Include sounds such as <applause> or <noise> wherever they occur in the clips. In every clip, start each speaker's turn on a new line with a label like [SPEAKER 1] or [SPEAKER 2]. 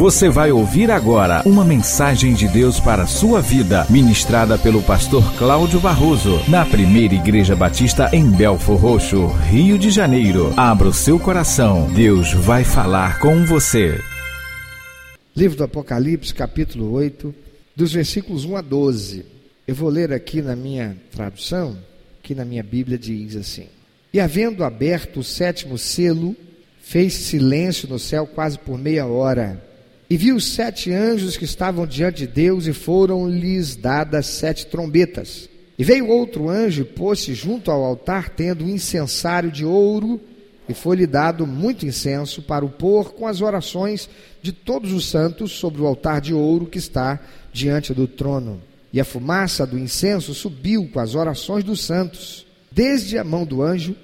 [SPEAKER 1] Você vai ouvir agora uma mensagem de Deus para a sua vida, ministrada pelo pastor Cláudio Barroso, na primeira Igreja Batista em Belfor Roxo, Rio de Janeiro. Abra o seu coração, Deus vai falar com você.
[SPEAKER 2] Livro do Apocalipse, capítulo 8, dos versículos 1 a 12. Eu vou ler aqui na minha tradução, que na minha Bíblia diz assim: E havendo aberto o sétimo selo, fez silêncio no céu quase por meia hora. E viu os sete anjos que estavam diante de Deus, e foram-lhes dadas sete trombetas. E veio outro anjo e pôs-se junto ao altar, tendo um incensário de ouro, e foi-lhe dado muito incenso para o pôr com as orações de todos os santos sobre o altar de ouro que está diante do trono. E a fumaça do incenso subiu com as orações dos santos, desde a mão do anjo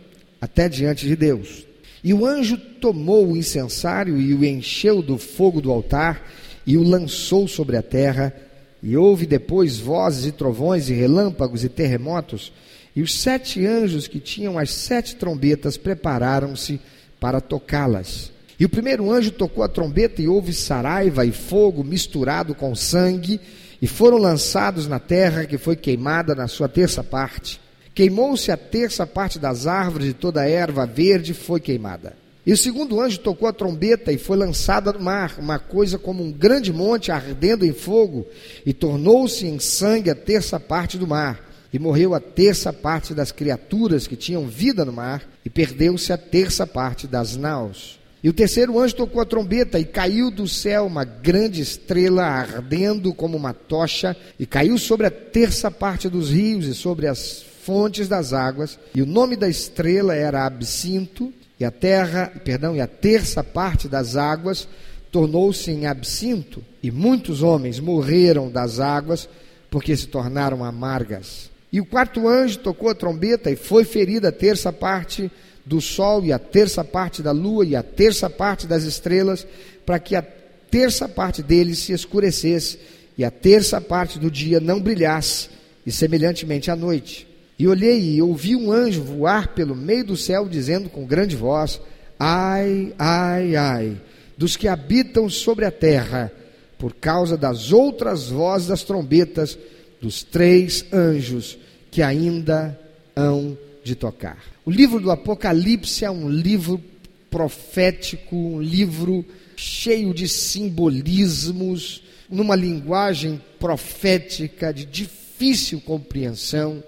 [SPEAKER 2] até diante de Deus. E o anjo tomou o incensário e o encheu do fogo do altar e o lançou sobre a terra. E houve depois vozes e trovões e relâmpagos e terremotos. E os sete anjos que tinham as sete trombetas prepararam-se para tocá-las. E o primeiro anjo tocou a trombeta e houve saraiva e fogo misturado com sangue, e foram lançados na terra que foi queimada na sua terça parte. Queimou-se a terça parte das árvores e toda a erva verde foi queimada. E o segundo anjo tocou a trombeta e foi lançada no mar, uma coisa como um grande monte ardendo em fogo, e tornou-se em sangue a terça parte do mar. E morreu a terça parte das criaturas que tinham vida no mar, e perdeu-se a terça parte das naus. E o terceiro anjo tocou a trombeta, e caiu do céu uma grande estrela ardendo como uma tocha, e caiu sobre a terça parte dos rios e sobre as fontes das águas, e o nome da estrela era Absinto, e a terra, perdão, e a terça parte das águas tornou-se em absinto, e muitos homens morreram das águas, porque se tornaram amargas. E o quarto anjo tocou a trombeta e foi ferida a terça parte do sol e a terça parte da lua e a terça parte das estrelas, para que a terça parte deles se escurecesse e a terça parte do dia não brilhasse, e semelhantemente à noite. E olhei e ouvi um anjo voar pelo meio do céu, dizendo com grande voz: Ai, ai, ai, dos que habitam sobre a terra, por causa das outras vozes das trombetas dos três anjos que ainda hão de tocar. O livro do Apocalipse é um livro profético, um livro cheio de simbolismos, numa linguagem profética de difícil compreensão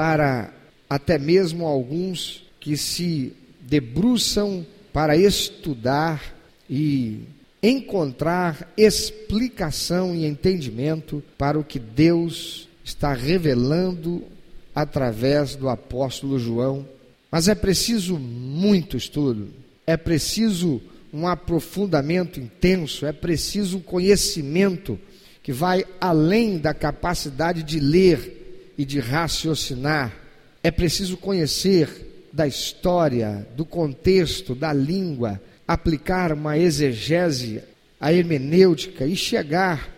[SPEAKER 2] para até mesmo alguns que se debruçam para estudar e encontrar explicação e entendimento para o que Deus está revelando através do apóstolo João. Mas é preciso muito estudo, é preciso um aprofundamento intenso, é preciso um conhecimento que vai além da capacidade de ler e de raciocinar, é preciso conhecer da história, do contexto, da língua, aplicar uma exegese, a hermenêutica e chegar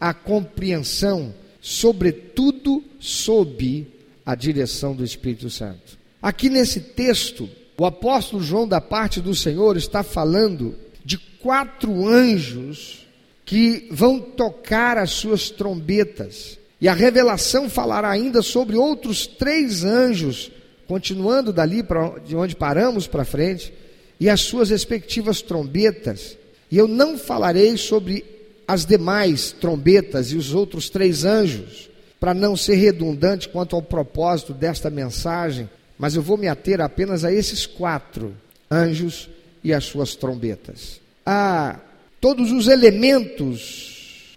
[SPEAKER 2] à compreensão, sobretudo sob a direção do Espírito Santo. Aqui nesse texto, o apóstolo João, da parte do Senhor, está falando de quatro anjos que vão tocar as suas trombetas. E a revelação falará ainda sobre outros três anjos, continuando dali para de onde paramos para frente, e as suas respectivas trombetas. E eu não falarei sobre as demais trombetas e os outros três anjos, para não ser redundante quanto ao propósito desta mensagem, mas eu vou me ater apenas a esses quatro anjos e as suas trombetas. A todos os elementos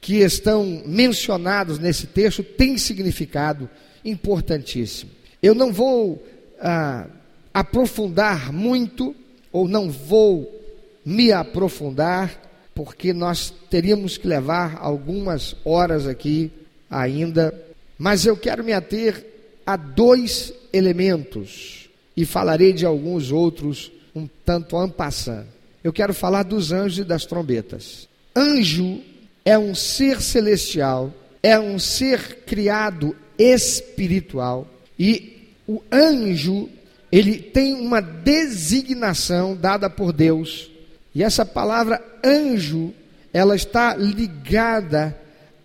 [SPEAKER 2] que estão mencionados nesse texto têm significado importantíssimo. Eu não vou ah, aprofundar muito, ou não vou me aprofundar, porque nós teríamos que levar algumas horas aqui ainda, mas eu quero me ater a dois elementos e falarei de alguns outros um tanto ampassando. Eu quero falar dos anjos e das trombetas. Anjo é um ser celestial, é um ser criado espiritual e o anjo, ele tem uma designação dada por Deus. E essa palavra anjo ela está ligada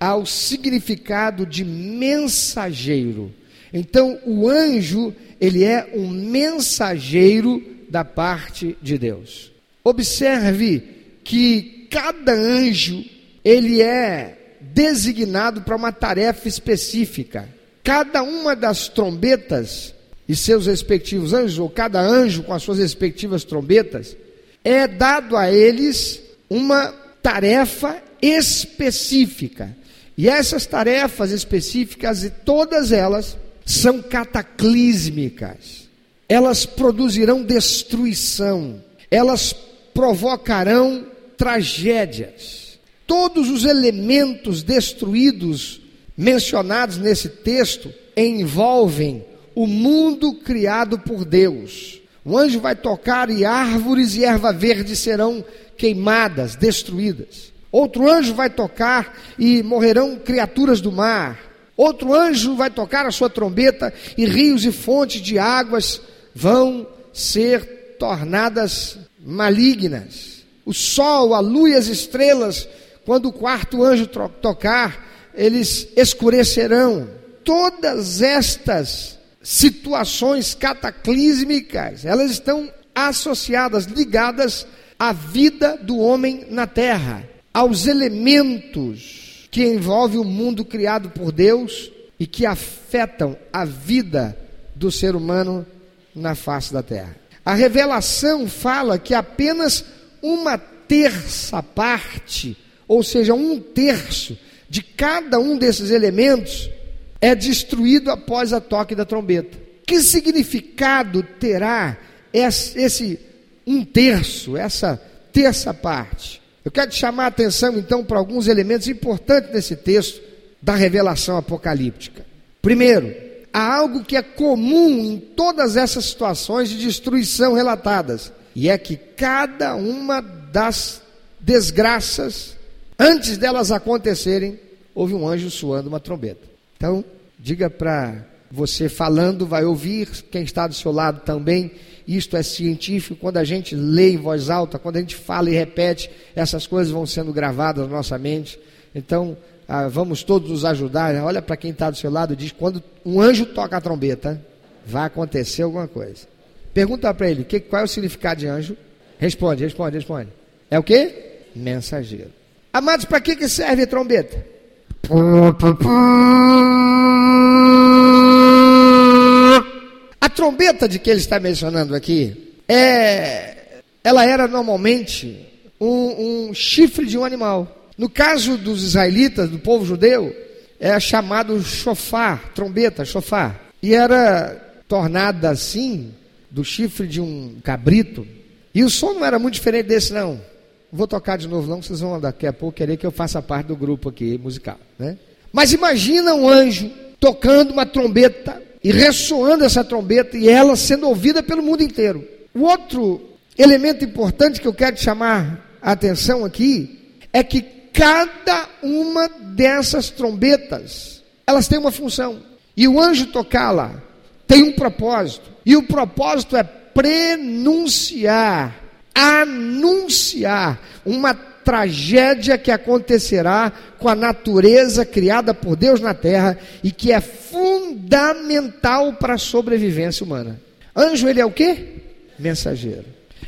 [SPEAKER 2] ao significado de mensageiro. Então, o anjo, ele é um mensageiro da parte de Deus. Observe que cada anjo, ele é designado para uma tarefa específica. Cada uma das trombetas e seus respectivos anjos, ou cada anjo com as suas respectivas trombetas, é dado a eles uma tarefa específica. E essas tarefas específicas, e todas elas, são cataclísmicas. Elas produzirão destruição, elas provocarão tragédias. Todos os elementos destruídos mencionados nesse texto envolvem o mundo criado por Deus. O anjo vai tocar e árvores e erva verde serão queimadas, destruídas. Outro anjo vai tocar e morrerão criaturas do mar. Outro anjo vai tocar a sua trombeta e rios e fontes de águas vão ser tornadas malignas. O sol, a lua e as estrelas, quando o quarto anjo tocar, eles escurecerão. Todas estas situações cataclísmicas, elas estão associadas, ligadas à vida do homem na terra, aos elementos que envolvem o mundo criado por Deus e que afetam a vida do ser humano na face da terra. A revelação fala que apenas uma terça parte, ou seja, um terço de cada um desses elementos é destruído após a toque da trombeta. Que significado terá esse um terço, essa terça parte? Eu quero te chamar a atenção então para alguns elementos importantes nesse texto da revelação apocalíptica. Primeiro, há algo que é comum em todas essas situações de destruição relatadas, e é que cada uma das desgraças, antes delas acontecerem, houve um anjo suando uma trombeta. Então, diga para você falando, vai ouvir, quem está do seu lado também. Isto é científico. Quando a gente lê em voz alta, quando a gente fala e repete, essas coisas vão sendo gravadas na nossa mente. Então, ah, vamos todos nos ajudar. Olha para quem está do seu lado e diz: quando um anjo toca a trombeta, vai acontecer alguma coisa. Pergunta para ele: que, qual é o significado de anjo? Responde, responde, responde. É o que? Mensageiro. Amados, para que, que serve a trombeta? A trombeta de que ele está mencionando aqui é, ela era normalmente um, um chifre de um animal. No caso dos israelitas, do povo judeu, é chamado chofar, trombeta, chofar. E era tornada assim do chifre de um cabrito. E o som não era muito diferente desse, não. Vou tocar de novo, não, vocês vão daqui a pouco querer que eu faça parte do grupo aqui musical, né? Mas imagina um anjo tocando uma trombeta e ressoando essa trombeta e ela sendo ouvida pelo mundo inteiro. O outro elemento importante que eu quero chamar a atenção aqui é que cada uma dessas trombetas, elas têm uma função. E o anjo tocá-la tem um propósito. E o propósito é prenunciar anunciar uma tragédia que acontecerá com a natureza criada por Deus na terra e que é fundamental para a sobrevivência humana. Anjo, ele é o que? Mensageiro.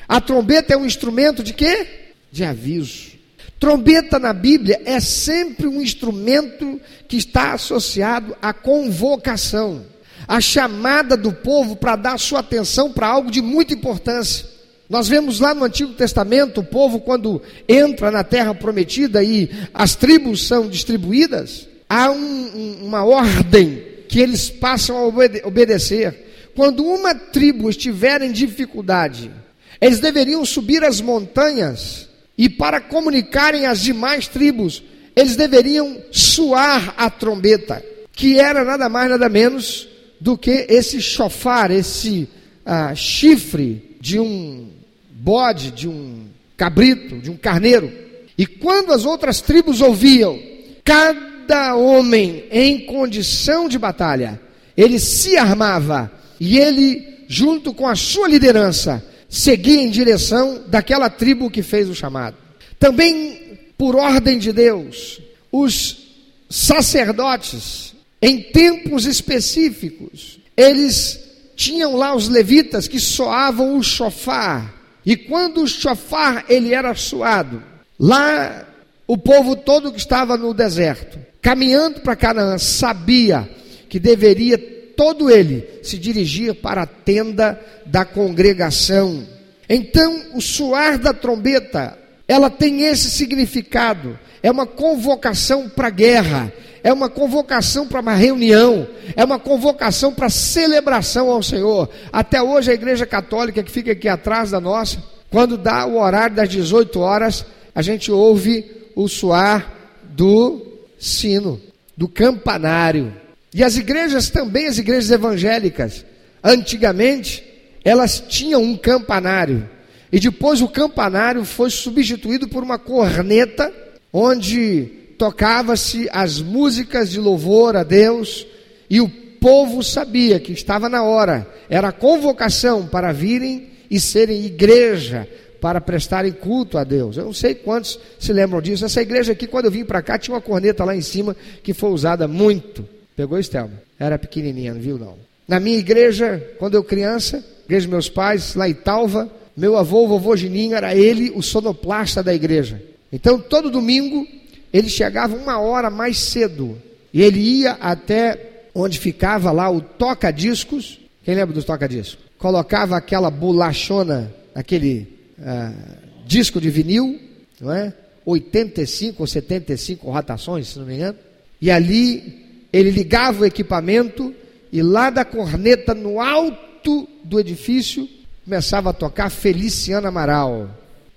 [SPEAKER 2] A trombeta é um instrumento de quê? De aviso. Trombeta na Bíblia é sempre um instrumento que está associado à convocação, à chamada do povo para dar sua atenção para algo de muita importância. Nós vemos lá no Antigo Testamento o povo, quando entra na terra prometida e as tribos são distribuídas, há um, uma ordem que eles passam a obede obedecer. Quando uma tribo estiver em dificuldade, eles deveriam subir as montanhas e, para comunicarem às demais tribos, eles deveriam suar a trombeta, que era nada mais, nada menos do que esse chofar, esse ah, chifre de um bode, de um cabrito, de um carneiro. E quando as outras tribos ouviam, cada homem em condição de batalha, ele se armava e ele, junto com a sua liderança, seguia em direção daquela tribo que fez o chamado. Também por ordem de Deus, os sacerdotes, em tempos específicos, eles tinham lá os levitas que soavam o chofar. E quando o chofar ele era soado, lá o povo todo que estava no deserto, caminhando para Canaã, sabia que deveria todo ele se dirigir para a tenda da congregação. Então, o soar da trombeta, ela tem esse significado. É uma convocação para guerra, é uma convocação para uma reunião, é uma convocação para celebração ao Senhor. Até hoje a igreja católica que fica aqui atrás da nossa, quando dá o horário das 18 horas, a gente ouve o soar do sino, do campanário. E as igrejas também, as igrejas evangélicas, antigamente, elas tinham um campanário. E depois o campanário foi substituído por uma corneta, onde tocava-se as músicas de louvor a Deus, e o povo sabia que estava na hora, era a convocação para virem e serem igreja, para prestarem culto a Deus. Eu não sei quantos se lembram disso. Essa igreja aqui, quando eu vim para cá, tinha uma corneta lá em cima que foi usada muito. Pegou, Estelma? Era pequenininha, não viu não. Na minha igreja, quando eu criança, igreja dos meus pais, lá em Talva, meu avô, o vovô Gininho, era ele o sonoplasta da igreja. Então, todo domingo, ele chegava uma hora mais cedo. E ele ia até onde ficava lá o toca-discos. Quem lembra dos toca-discos? Colocava aquela bolachona, aquele uh, disco de vinil, não é? 85 ou 75 rotações, se não me engano. E ali ele ligava o equipamento e lá da corneta no alto do edifício começava a tocar Feliciana Amaral.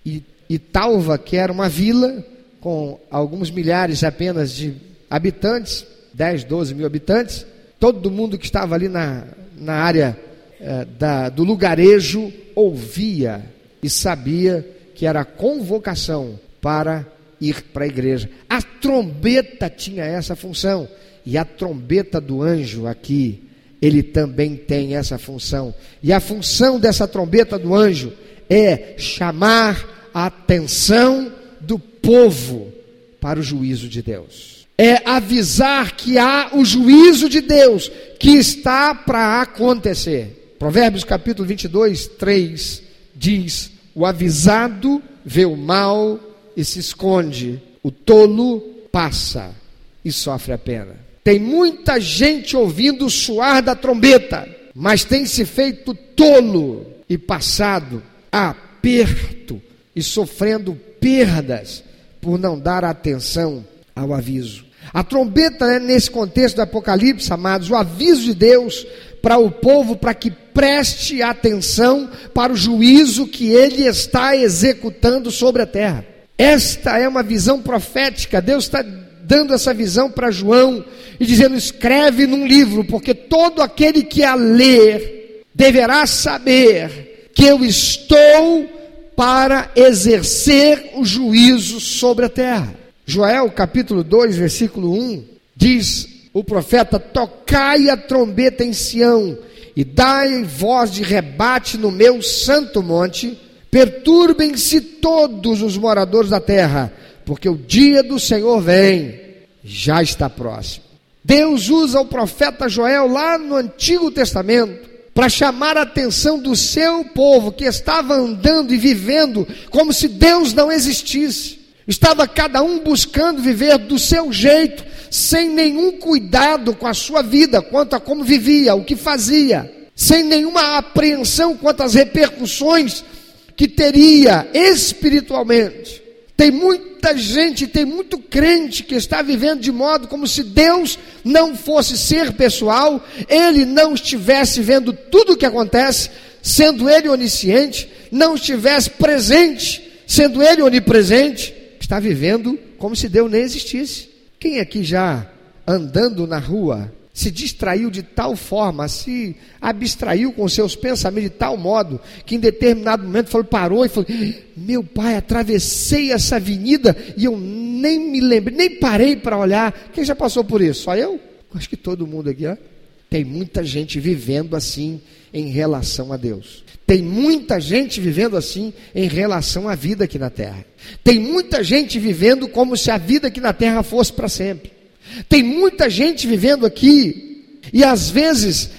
[SPEAKER 2] E, e Talva, que era uma vila com alguns milhares apenas de habitantes, 10, 12 mil habitantes, todo mundo que estava ali na, na área eh, da, do lugarejo ouvia e sabia que era convocação para ir para a igreja. A trombeta tinha essa função. E a trombeta do anjo aqui, ele também tem essa função. E a função dessa trombeta do anjo é chamar a atenção do povo para o juízo de Deus. É avisar que há o juízo de Deus que está para acontecer. Provérbios capítulo 22, 3 diz: O avisado vê o mal e se esconde, o tolo passa e sofre a pena. Tem muita gente ouvindo o soar da trombeta, mas tem se feito tolo e passado aperto e sofrendo perdas por não dar atenção ao aviso. A trombeta, né, nesse contexto do Apocalipse, amados, o aviso de Deus para o povo para que preste atenção para o juízo que ele está executando sobre a terra. Esta é uma visão profética. Deus está dando essa visão para João e dizendo: escreve num livro, porque todo aquele que a ler deverá saber que eu estou para exercer o juízo sobre a terra. Joel capítulo 2, versículo 1 diz o profeta: Tocai a trombeta em Sião e dai voz de rebate no meu santo monte, perturbem-se todos os moradores da terra porque o dia do Senhor vem, já está próximo. Deus usa o profeta Joel lá no Antigo Testamento para chamar a atenção do seu povo que estava andando e vivendo como se Deus não existisse. Estava cada um buscando viver do seu jeito, sem nenhum cuidado com a sua vida, quanto a como vivia, o que fazia, sem nenhuma apreensão quanto às repercussões que teria espiritualmente. Tem muita gente, tem muito crente que está vivendo de modo como se Deus não fosse ser pessoal, ele não estivesse vendo tudo o que acontece, sendo ele onisciente, não estivesse presente, sendo ele onipresente, está vivendo como se Deus nem existisse. Quem aqui já andando na rua se distraiu de tal forma, se abstraiu com seus pensamentos de tal modo, que em determinado momento falou, parou e falou: Meu pai, atravessei essa avenida e eu nem me lembrei, nem parei para olhar. Quem já passou por isso? Só eu? Acho que todo mundo aqui, ó. Tem muita gente vivendo assim em relação a Deus. Tem muita gente vivendo assim em relação à vida aqui na terra. Tem muita gente vivendo como se a vida aqui na terra fosse para sempre. Tem muita gente vivendo aqui e às vezes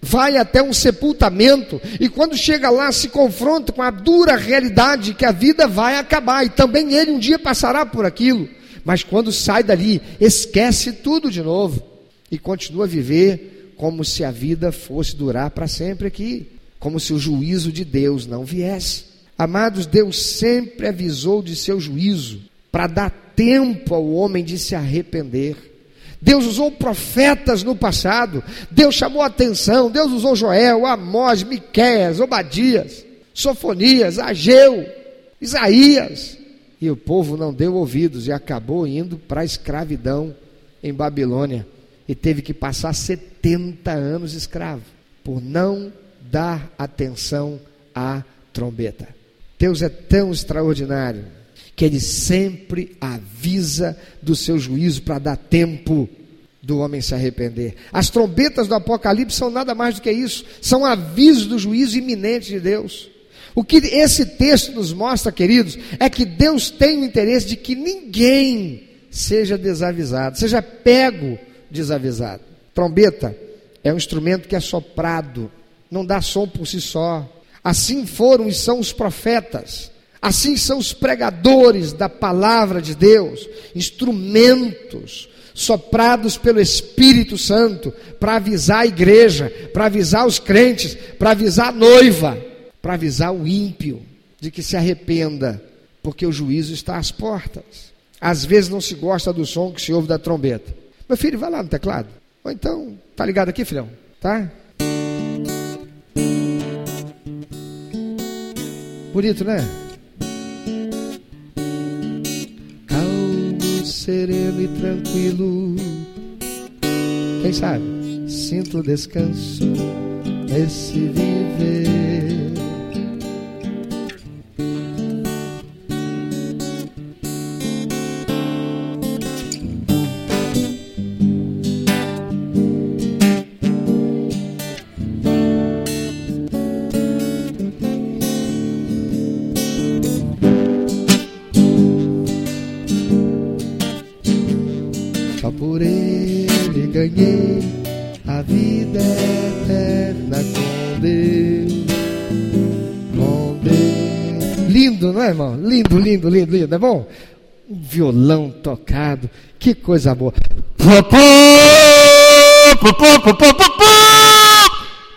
[SPEAKER 2] vai até um sepultamento e quando chega lá se confronta com a dura realidade que a vida vai acabar e também ele um dia passará por aquilo, mas quando sai dali, esquece tudo de novo e continua a viver como se a vida fosse durar para sempre aqui, como se o juízo de Deus não viesse. Amados, Deus sempre avisou de seu juízo para dar tempo ao homem de se arrepender. Deus usou profetas no passado, Deus chamou atenção, Deus usou Joel, Amós, Miqueias, Obadias, Sofonias, Ageu, Isaías. E o povo não deu ouvidos e acabou indo para a escravidão em Babilônia. E teve que passar 70 anos escravo, por não dar atenção à trombeta. Deus é tão extraordinário que ele sempre avisa do seu juízo para dar tempo do homem se arrepender. As trombetas do Apocalipse são nada mais do que isso, são avisos do juízo iminente de Deus. O que esse texto nos mostra, queridos, é que Deus tem o interesse de que ninguém seja desavisado, seja pego desavisado. Trombeta é um instrumento que é soprado, não dá som por si só. Assim foram e são os profetas. Assim são os pregadores da palavra de Deus, instrumentos soprados pelo Espírito Santo para avisar a igreja, para avisar os crentes, para avisar a noiva, para avisar o ímpio de que se arrependa, porque o juízo está às portas. Às vezes não se gosta do som que se ouve da trombeta. Meu filho, vai lá no teclado. Ou então, tá ligado aqui, filhão? Tá? Bonito, né? Sereno e tranquilo. Quem sabe? Sinto descanso nesse viver. Lindo, lindo, lindo, é bom? Um violão tocado, que coisa boa.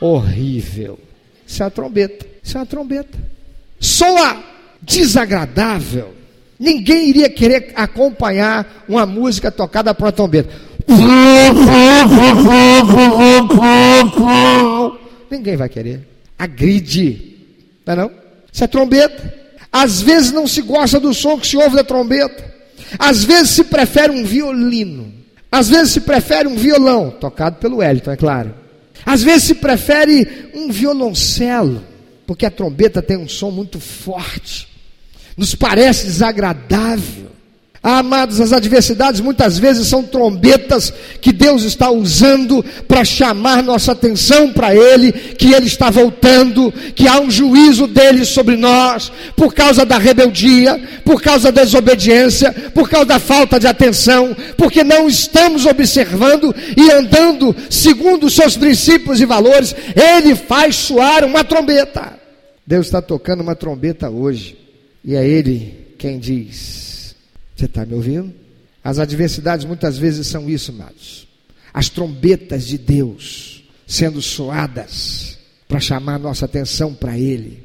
[SPEAKER 2] Horrível. Isso é uma trombeta. Isso é uma trombeta. Soa desagradável. Ninguém iria querer acompanhar uma música tocada por uma trombeta. Ninguém vai querer. Agride. Não é não? Isso é trombeta. Às vezes não se gosta do som que se ouve da trombeta. Às vezes se prefere um violino. Às vezes se prefere um violão, tocado pelo Wellington, é claro. Às vezes se prefere um violoncelo, porque a trombeta tem um som muito forte. Nos parece desagradável. Amados, as adversidades muitas vezes são trombetas que Deus está usando para chamar nossa atenção para Ele, que Ele está voltando, que há um juízo dele sobre nós, por causa da rebeldia, por causa da desobediência, por causa da falta de atenção, porque não estamos observando e andando segundo os seus princípios e valores. Ele faz soar uma trombeta. Deus está tocando uma trombeta hoje, e é Ele quem diz. Você está me ouvindo? As adversidades muitas vezes são isso, amados. As trombetas de Deus sendo soadas para chamar nossa atenção para Ele.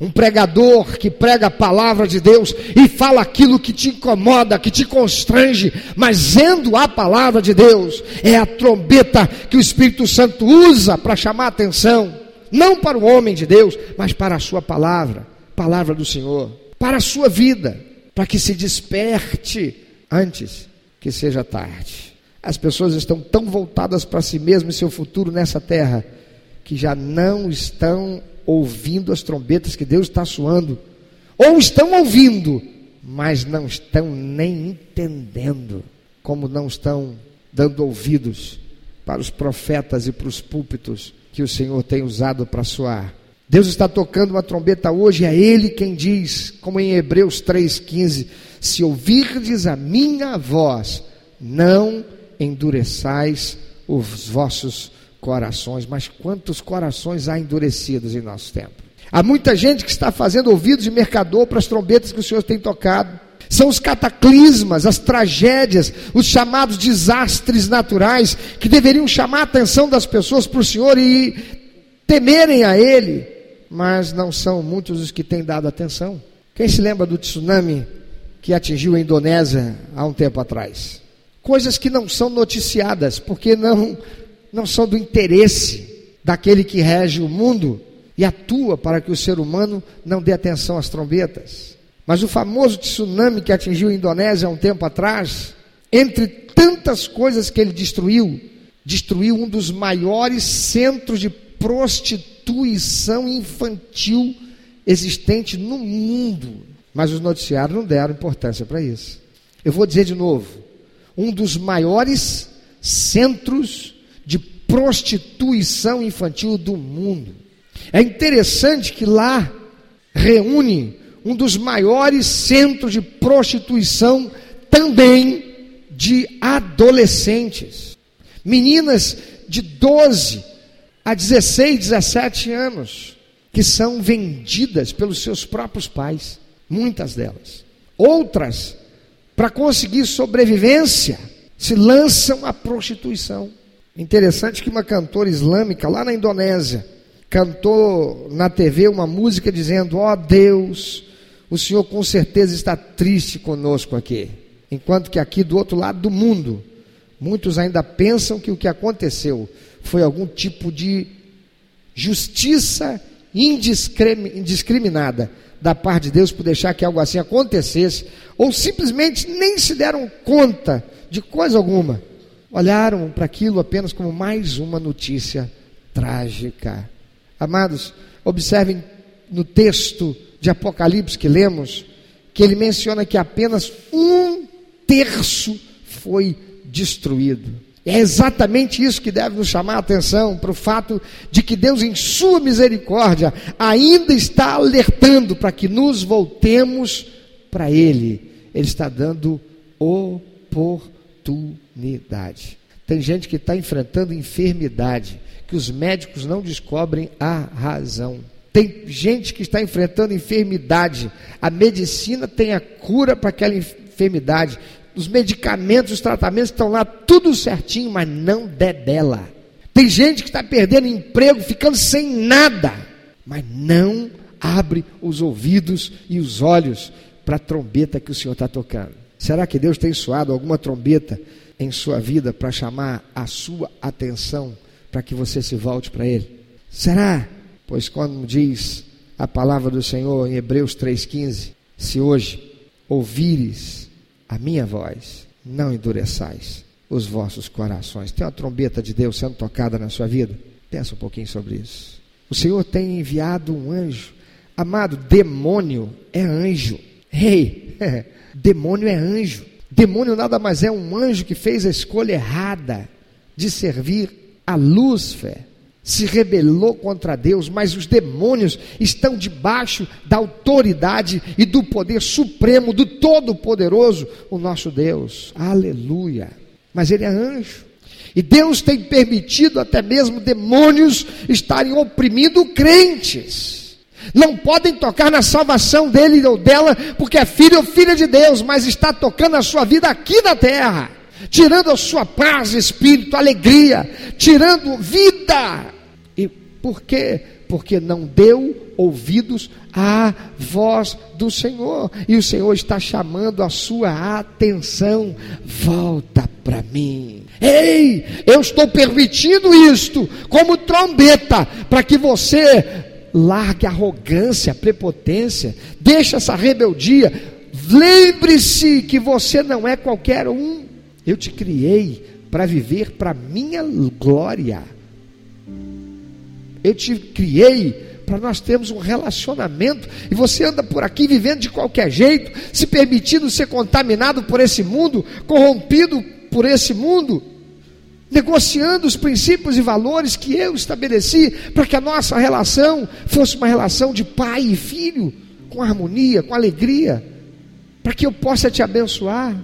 [SPEAKER 2] Um pregador que prega a palavra de Deus e fala aquilo que te incomoda, que te constrange, mas sendo a palavra de Deus, é a trombeta que o Espírito Santo usa para chamar a atenção, não para o homem de Deus, mas para a sua palavra, palavra do Senhor, para a sua vida para que se desperte antes que seja tarde. As pessoas estão tão voltadas para si mesmas e seu futuro nessa terra que já não estão ouvindo as trombetas que Deus está soando, ou estão ouvindo, mas não estão nem entendendo, como não estão dando ouvidos para os profetas e para os púlpitos que o Senhor tem usado para soar. Deus está tocando uma trombeta hoje, é Ele quem diz, como em Hebreus 3,15: Se ouvirdes a minha voz, não endureçais os vossos corações. Mas quantos corações há endurecidos em nosso tempo? Há muita gente que está fazendo ouvidos de mercador para as trombetas que o Senhor tem tocado. São os cataclismas, as tragédias, os chamados desastres naturais que deveriam chamar a atenção das pessoas para o Senhor e temerem a Ele mas não são muitos os que têm dado atenção. Quem se lembra do tsunami que atingiu a Indonésia há um tempo atrás? Coisas que não são noticiadas, porque não, não são do interesse daquele que rege o mundo e atua para que o ser humano não dê atenção às trombetas. Mas o famoso tsunami que atingiu a Indonésia há um tempo atrás, entre tantas coisas que ele destruiu, destruiu um dos maiores centros de prostituição infantil existente no mundo. Mas os noticiários não deram importância para isso. Eu vou dizer de novo: um dos maiores centros de prostituição infantil do mundo. É interessante que lá reúne um dos maiores centros de prostituição também de adolescentes. Meninas de 12, há 16, 17 anos, que são vendidas pelos seus próprios pais, muitas delas. Outras, para conseguir sobrevivência, se lançam à prostituição. Interessante que uma cantora islâmica lá na Indonésia cantou na TV uma música dizendo: Ó oh Deus, o Senhor com certeza está triste conosco aqui. Enquanto que aqui do outro lado do mundo, muitos ainda pensam que o que aconteceu foi algum tipo de justiça indiscriminada da parte de Deus por deixar que algo assim acontecesse, ou simplesmente nem se deram conta de coisa alguma. Olharam para aquilo apenas como mais uma notícia trágica. Amados, observem no texto de Apocalipse que lemos, que ele menciona que apenas um terço foi destruído. É exatamente isso que deve nos chamar a atenção para o fato de que Deus, em Sua misericórdia, ainda está alertando para que nos voltemos para Ele. Ele está dando oportunidade. Tem gente que está enfrentando enfermidade, que os médicos não descobrem a razão. Tem gente que está enfrentando enfermidade, a medicina tem a cura para aquela enfermidade, os medicamentos, os tratamentos estão lá tudo certinho, mas não debela. Tem gente que está perdendo emprego, ficando sem nada, mas não abre os ouvidos e os olhos para a trombeta que o Senhor está tocando. Será que Deus tem soado alguma trombeta em sua vida para chamar a sua atenção para que você se volte para Ele? Será? Pois quando diz a palavra do Senhor em Hebreus 3,15, se hoje ouvires a minha voz, não endureçais os vossos corações. Tem uma trombeta de Deus sendo tocada na sua vida? Pensa um pouquinho sobre isso. O Senhor tem enviado um anjo. Amado, demônio é anjo. Ei, hey, <laughs> demônio é anjo. Demônio nada mais é um anjo que fez a escolha errada de servir a Lúcifer se rebelou contra Deus, mas os demônios estão debaixo da autoridade e do poder supremo do Todo-Poderoso, o nosso Deus. Aleluia. Mas ele é anjo. E Deus tem permitido até mesmo demônios estarem oprimindo crentes. Não podem tocar na salvação dele ou dela, porque é filho ou filha de Deus, mas está tocando a sua vida aqui na terra tirando a sua paz, espírito, alegria, tirando vida. E por quê? Porque não deu ouvidos à voz do Senhor. E o Senhor está chamando a sua atenção. Volta para mim. Ei, eu estou permitindo isto como trombeta para que você largue a arrogância, a prepotência, deixe essa rebeldia. Lembre-se que você não é qualquer um. Eu te criei para viver para minha glória. Eu te criei para nós termos um relacionamento e você anda por aqui vivendo de qualquer jeito, se permitindo ser contaminado por esse mundo, corrompido por esse mundo. negociando os princípios e valores que eu estabeleci para que a nossa relação fosse uma relação de pai e filho, com harmonia, com alegria, para que eu possa te abençoar.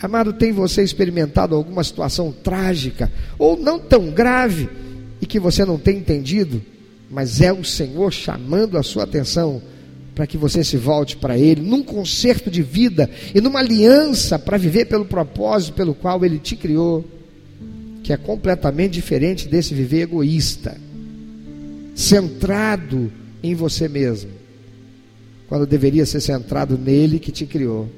[SPEAKER 2] Amado, tem você experimentado alguma situação trágica ou não tão grave e que você não tem entendido, mas é o Senhor chamando a sua atenção para que você se volte para Ele, num concerto de vida e numa aliança para viver pelo propósito pelo qual Ele te criou, que é completamente diferente desse viver egoísta, centrado em você mesmo, quando deveria ser centrado nele que te criou.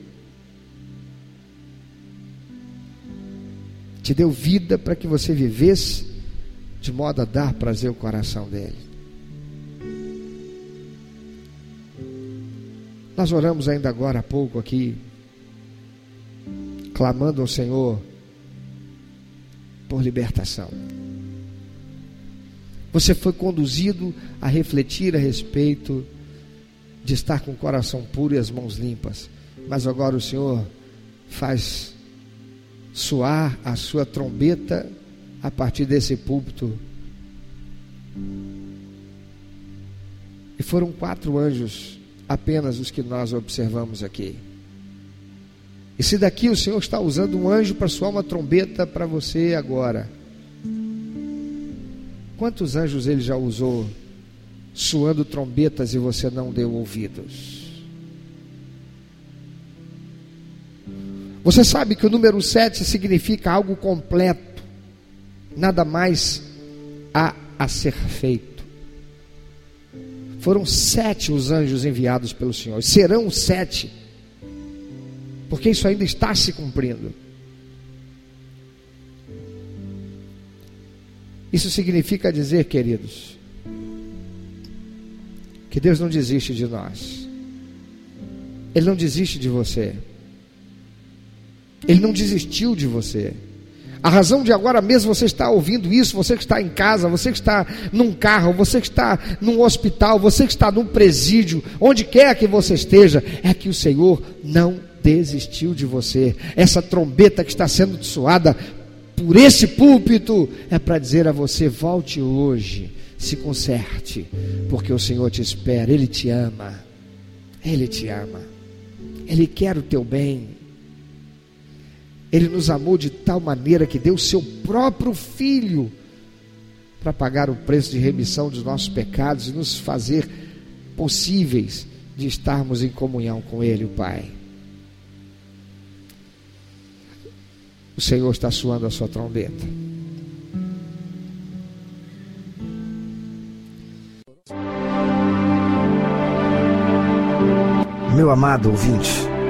[SPEAKER 2] Te deu vida para que você vivesse de modo a dar prazer ao coração dele. Nós oramos ainda agora há pouco aqui, clamando ao Senhor por libertação. Você foi conduzido a refletir a respeito de estar com o coração puro e as mãos limpas, mas agora o Senhor faz soar a sua trombeta a partir desse púlpito. E foram quatro anjos apenas os que nós observamos aqui. E se daqui o Senhor está usando um anjo para soar uma trombeta para você agora, quantos anjos ele já usou soando trombetas e você não deu ouvidos? Você sabe que o número 7 significa algo completo, nada mais há a ser feito. Foram sete os anjos enviados pelo Senhor, serão sete, porque isso ainda está se cumprindo. Isso significa dizer, queridos, que Deus não desiste de nós, Ele não desiste de você. Ele não desistiu de você. A razão de agora mesmo você estar ouvindo isso, você que está em casa, você que está num carro, você que está num hospital, você que está num presídio, onde quer que você esteja, é que o Senhor não desistiu de você. Essa trombeta que está sendo soada por esse púlpito é para dizer a você: volte hoje, se conserte, porque o Senhor te espera, Ele te ama, Ele te ama, Ele quer o teu bem. Ele nos amou de tal maneira que deu o seu próprio filho para pagar o preço de remissão dos nossos pecados e nos fazer possíveis de estarmos em comunhão com Ele, o Pai. O Senhor está suando a sua trombeta.
[SPEAKER 3] Meu amado ouvinte,